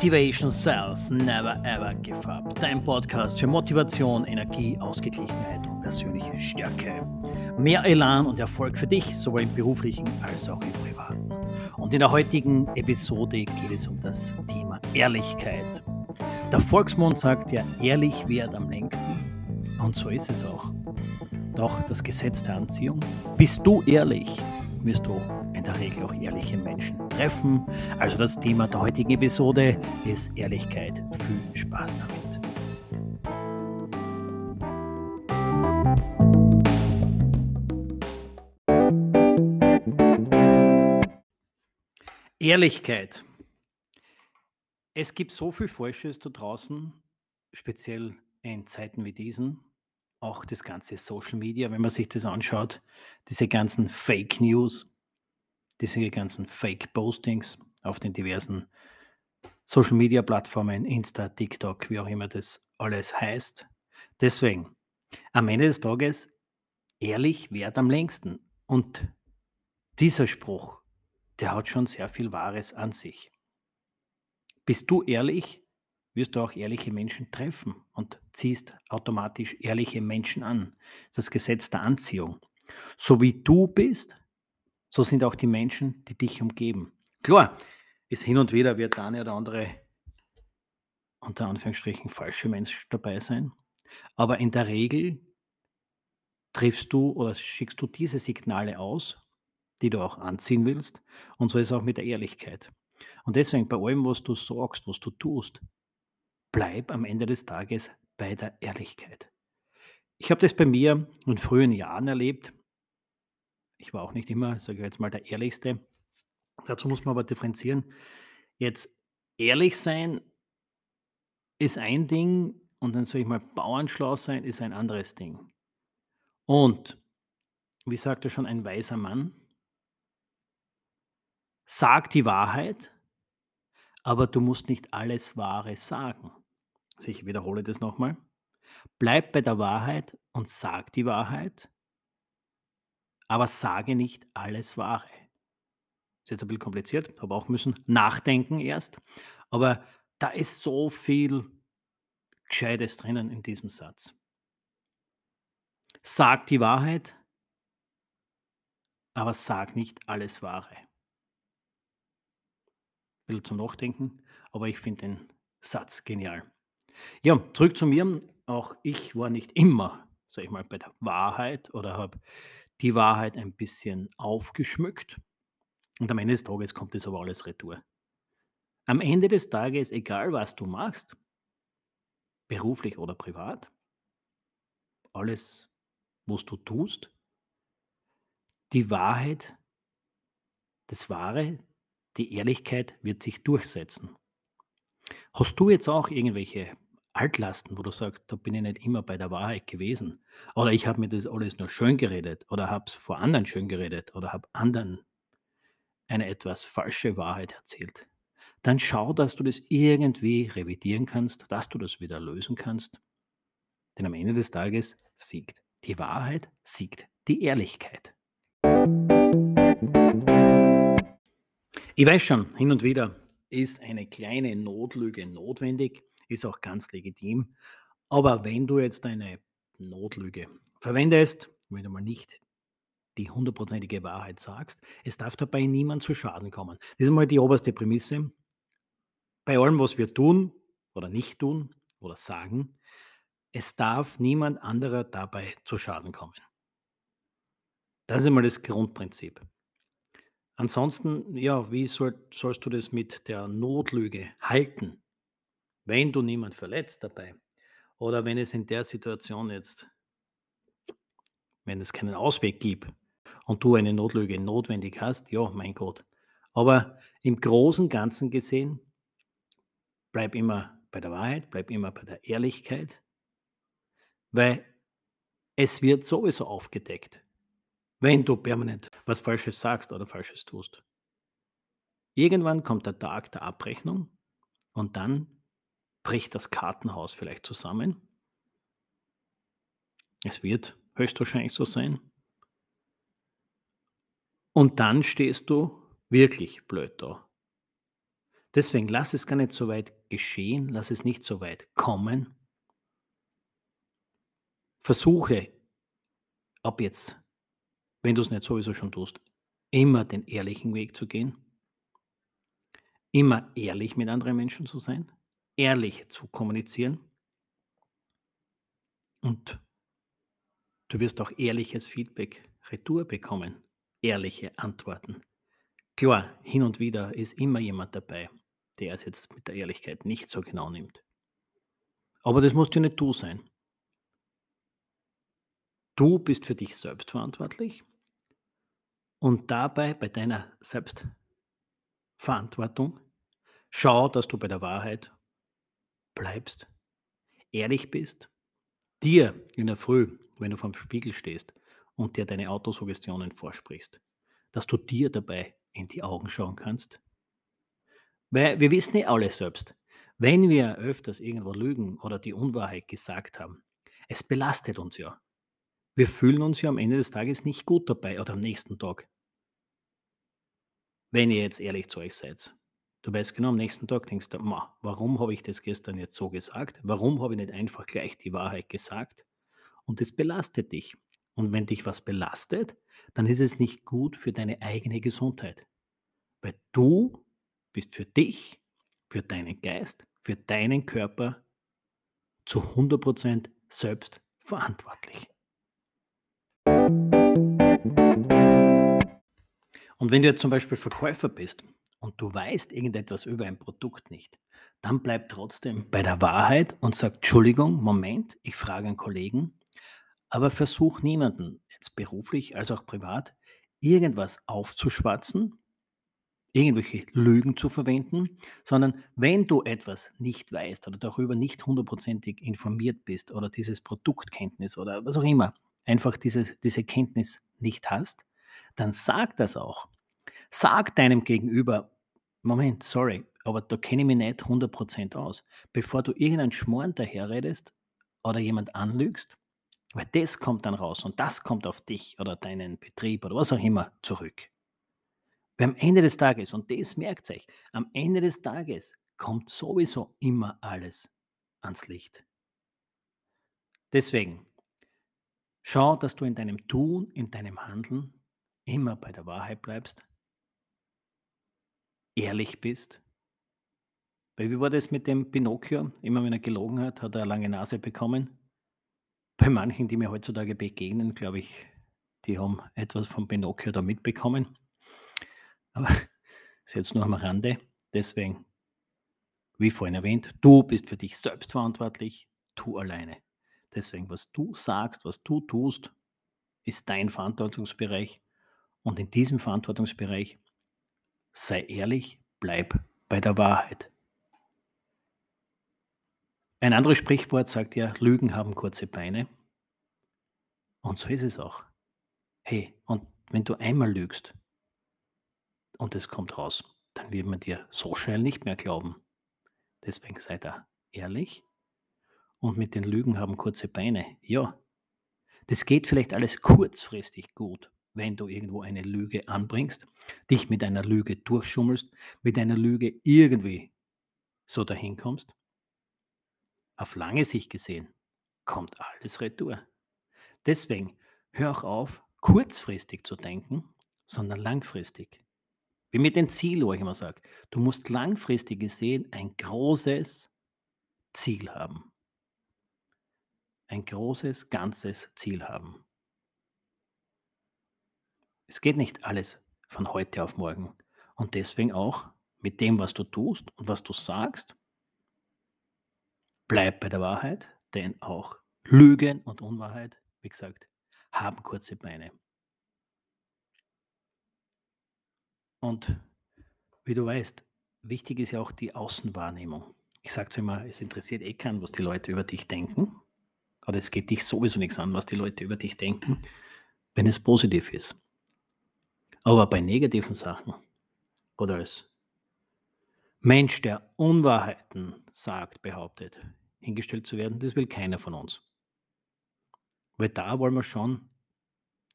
Motivation Cells Never Ever Give Up. Dein Podcast für Motivation, Energie, Ausgeglichenheit und persönliche Stärke. Mehr Elan und Erfolg für dich, sowohl im beruflichen als auch im privaten. Und in der heutigen Episode geht es um das Thema Ehrlichkeit. Der Volksmund sagt ja, ehrlich währt am längsten. Und so ist es auch. Doch das Gesetz der Anziehung, bist du ehrlich, wirst du in der Regel auch ehrliche Menschen treffen. Also das Thema der heutigen Episode ist Ehrlichkeit. Viel Spaß damit. Ehrlichkeit. Es gibt so viel Falsches da draußen, speziell in Zeiten wie diesen. Auch das ganze Social Media, wenn man sich das anschaut, diese ganzen Fake News, diese ganzen Fake-Postings auf den diversen Social-Media-Plattformen, Insta, TikTok, wie auch immer das alles heißt. Deswegen, am Ende des Tages, ehrlich wert am längsten. Und dieser Spruch, der hat schon sehr viel Wahres an sich. Bist du ehrlich, wirst du auch ehrliche Menschen treffen und ziehst automatisch ehrliche Menschen an. Das Gesetz der Anziehung. So wie du bist, so sind auch die Menschen, die dich umgeben. Klar, ist hin und wieder wird der eine oder andere unter Anführungsstrichen falsche Mensch dabei sein. Aber in der Regel triffst du oder schickst du diese Signale aus, die du auch anziehen willst. Und so ist es auch mit der Ehrlichkeit. Und deswegen bei allem, was du sagst, was du tust, bleib am Ende des Tages bei der Ehrlichkeit. Ich habe das bei mir in frühen Jahren erlebt ich war auch nicht immer, sage ich jetzt mal, der Ehrlichste. Dazu muss man aber differenzieren. Jetzt ehrlich sein ist ein Ding und dann sage ich mal, bauernschlau sein ist ein anderes Ding. Und, wie sagte schon ein weiser Mann, sag die Wahrheit, aber du musst nicht alles Wahre sagen. Also ich wiederhole das nochmal. Bleib bei der Wahrheit und sag die Wahrheit, aber sage nicht alles Wahre. Ist jetzt ein bisschen kompliziert, habe auch müssen nachdenken erst. Aber da ist so viel Gescheites drinnen in diesem Satz. Sag die Wahrheit, aber sag nicht alles Wahre. Ein bisschen zum Nachdenken, aber ich finde den Satz genial. Ja, zurück zu mir. Auch ich war nicht immer, sag ich mal, bei der Wahrheit oder habe die Wahrheit ein bisschen aufgeschmückt und am Ende des Tages kommt das aber alles retour. Am Ende des Tages, egal was du machst, beruflich oder privat, alles, was du tust, die Wahrheit, das Wahre, die Ehrlichkeit wird sich durchsetzen. Hast du jetzt auch irgendwelche Altlasten, wo du sagst, da bin ich nicht immer bei der Wahrheit gewesen. Oder ich habe mir das alles nur schön geredet oder habe es vor anderen schön geredet oder habe anderen eine etwas falsche Wahrheit erzählt. Dann schau, dass du das irgendwie revidieren kannst, dass du das wieder lösen kannst. Denn am Ende des Tages siegt die Wahrheit, siegt die Ehrlichkeit. Ich weiß schon, hin und wieder ist eine kleine Notlüge notwendig, ist auch ganz legitim. Aber wenn du jetzt eine Notlüge verwendest, wenn du mal nicht die hundertprozentige Wahrheit sagst, es darf dabei niemand zu Schaden kommen. Das ist mal die oberste Prämisse. Bei allem, was wir tun oder nicht tun oder sagen, es darf niemand anderer dabei zu Schaden kommen. Das ist einmal das Grundprinzip. Ansonsten, ja, wie soll, sollst du das mit der Notlüge halten? Wenn du niemand verletzt dabei oder wenn es in der Situation jetzt, wenn es keinen Ausweg gibt und du eine Notlüge notwendig hast, ja, mein Gott. Aber im Großen Ganzen gesehen, bleib immer bei der Wahrheit, bleib immer bei der Ehrlichkeit, weil es wird sowieso aufgedeckt, wenn du permanent was Falsches sagst oder Falsches tust. Irgendwann kommt der Tag der Abrechnung und dann bricht das Kartenhaus vielleicht zusammen. Es wird höchstwahrscheinlich so sein. Und dann stehst du wirklich blöd da. Deswegen lass es gar nicht so weit geschehen, lass es nicht so weit kommen. Versuche ab jetzt, wenn du es nicht sowieso schon tust, immer den ehrlichen Weg zu gehen. Immer ehrlich mit anderen Menschen zu sein, ehrlich zu kommunizieren. Und du wirst auch ehrliches Feedback retour bekommen, ehrliche Antworten. Klar, hin und wieder ist immer jemand dabei, der es jetzt mit der Ehrlichkeit nicht so genau nimmt. Aber das musst du nicht du sein. Du bist für dich selbst verantwortlich und dabei bei deiner Selbstverantwortung schau, dass du bei der Wahrheit bleibst, ehrlich bist, dir in der Früh, wenn du vorm Spiegel stehst und dir deine Autosuggestionen vorsprichst, dass du dir dabei in die Augen schauen kannst. Weil wir wissen eh alle selbst, wenn wir öfters irgendwo lügen oder die Unwahrheit gesagt haben, es belastet uns ja. Wir fühlen uns ja am Ende des Tages nicht gut dabei oder am nächsten Tag. Wenn ihr jetzt ehrlich zu euch seid. Du weißt genau, am nächsten Tag denkst du, ma, warum habe ich das gestern jetzt so gesagt? Warum habe ich nicht einfach gleich die Wahrheit gesagt? Und das belastet dich. Und wenn dich was belastet, dann ist es nicht gut für deine eigene Gesundheit. Weil du bist für dich, für deinen Geist, für deinen Körper zu 100% selbst verantwortlich. Und wenn du jetzt zum Beispiel Verkäufer bist und du weißt irgendetwas über ein Produkt nicht, dann bleib trotzdem bei der Wahrheit und sag, Entschuldigung, Moment, ich frage einen Kollegen, aber versuch niemanden, jetzt beruflich als auch privat, irgendwas aufzuschwatzen, irgendwelche Lügen zu verwenden, sondern wenn du etwas nicht weißt oder darüber nicht hundertprozentig informiert bist oder dieses Produktkenntnis oder was auch immer, einfach dieses, diese Kenntnis nicht hast, dann sag das auch. Sag deinem Gegenüber, Moment, sorry, aber da kenne ich mich nicht 100% aus. Bevor du irgendeinen Schmoren daherredest oder jemand anlügst, weil das kommt dann raus und das kommt auf dich oder deinen Betrieb oder was auch immer zurück. Weil am Ende des Tages, und das merkt euch, am Ende des Tages kommt sowieso immer alles ans Licht. Deswegen, schau, dass du in deinem Tun, in deinem Handeln immer bei der Wahrheit bleibst, ehrlich bist. Weil wie war das mit dem Pinocchio? Immer wenn er gelogen hat, hat er eine lange Nase bekommen. Bei manchen, die mir heutzutage begegnen, glaube ich, die haben etwas von Pinocchio da mitbekommen. Aber das ist jetzt nur am Rande. Deswegen, wie vorhin erwähnt, du bist für dich selbst verantwortlich, tu alleine. Deswegen, was du sagst, was du tust, ist dein Verantwortungsbereich und in diesem Verantwortungsbereich sei ehrlich, bleib bei der Wahrheit. Ein anderes Sprichwort sagt ja, Lügen haben kurze Beine. Und so ist es auch. Hey, und wenn du einmal lügst und es kommt raus, dann wird man dir so schnell nicht mehr glauben. Deswegen sei da ehrlich. Und mit den Lügen haben kurze Beine. Ja, das geht vielleicht alles kurzfristig gut wenn du irgendwo eine Lüge anbringst, dich mit einer Lüge durchschummelst, mit einer Lüge irgendwie so dahin kommst, auf lange Sicht gesehen kommt alles retour. Deswegen hör auch auf, kurzfristig zu denken, sondern langfristig. Wie mit dem Ziel, wo ich immer sage, du musst langfristig gesehen ein großes Ziel haben. Ein großes, ganzes Ziel haben. Es geht nicht alles von heute auf morgen. Und deswegen auch mit dem, was du tust und was du sagst, bleib bei der Wahrheit, denn auch Lügen und Unwahrheit, wie gesagt, haben kurze Beine. Und wie du weißt, wichtig ist ja auch die Außenwahrnehmung. Ich sage zu immer, es interessiert eh keinen, was die Leute über dich denken. Oder es geht dich sowieso nichts an, was die Leute über dich denken, wenn es positiv ist. Aber bei negativen Sachen oder als Mensch, der Unwahrheiten sagt, behauptet, hingestellt zu werden, das will keiner von uns. Weil da wollen wir schon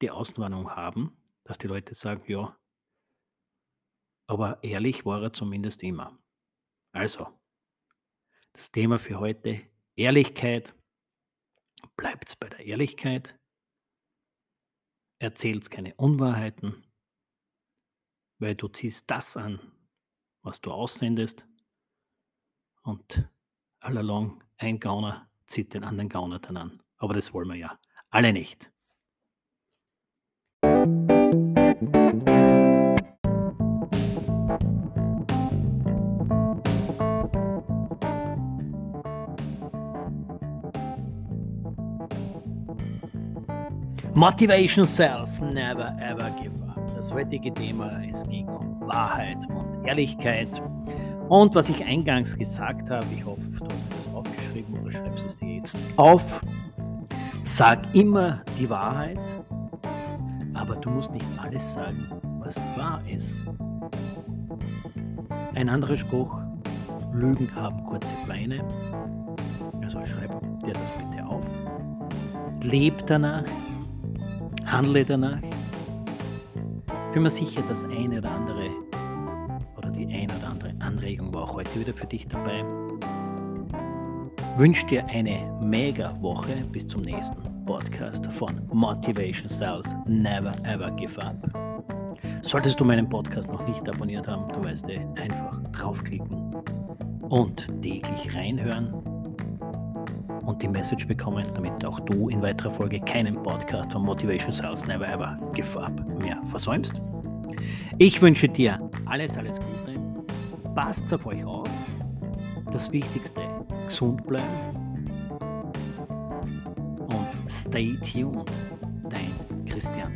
die Außenwarnung haben, dass die Leute sagen, ja, aber ehrlich war er zumindest immer. Also, das Thema für heute, Ehrlichkeit. Bleibt's bei der Ehrlichkeit. Erzählt's keine Unwahrheiten, weil du ziehst das an, was du aussendest. Und allalong ein Gauner zieht den anderen Gauner dann an. Aber das wollen wir ja alle nicht. Motivation Cells Never Ever Give Up. Das heutige Thema, es ging um Wahrheit und Ehrlichkeit. Und was ich eingangs gesagt habe, ich hoffe, du hast das aufgeschrieben oder schreibst es dir jetzt auf. Sag immer die Wahrheit, aber du musst nicht alles sagen, was wahr ist. Ein anderer Spruch, Lügen haben kurze Beine. Also schreib dir das bitte auf. Leb danach, Handle danach. Bin mir sicher, das eine oder andere oder die eine oder andere Anregung war auch heute wieder für dich dabei. Wünsche dir eine mega Woche bis zum nächsten Podcast von Motivation Sales Never Ever Give Up. Solltest du meinen Podcast noch nicht abonniert haben, du weißt eh, einfach draufklicken und täglich reinhören und die Message bekommen, damit auch du in weiterer Folge keinen Podcast von Motivation Sales Never Ever Give Up mehr versäumst. Ich wünsche dir alles, alles Gute. Passt auf euch auf. Das Wichtigste, gesund bleiben. Und stay tuned. Dein Christian.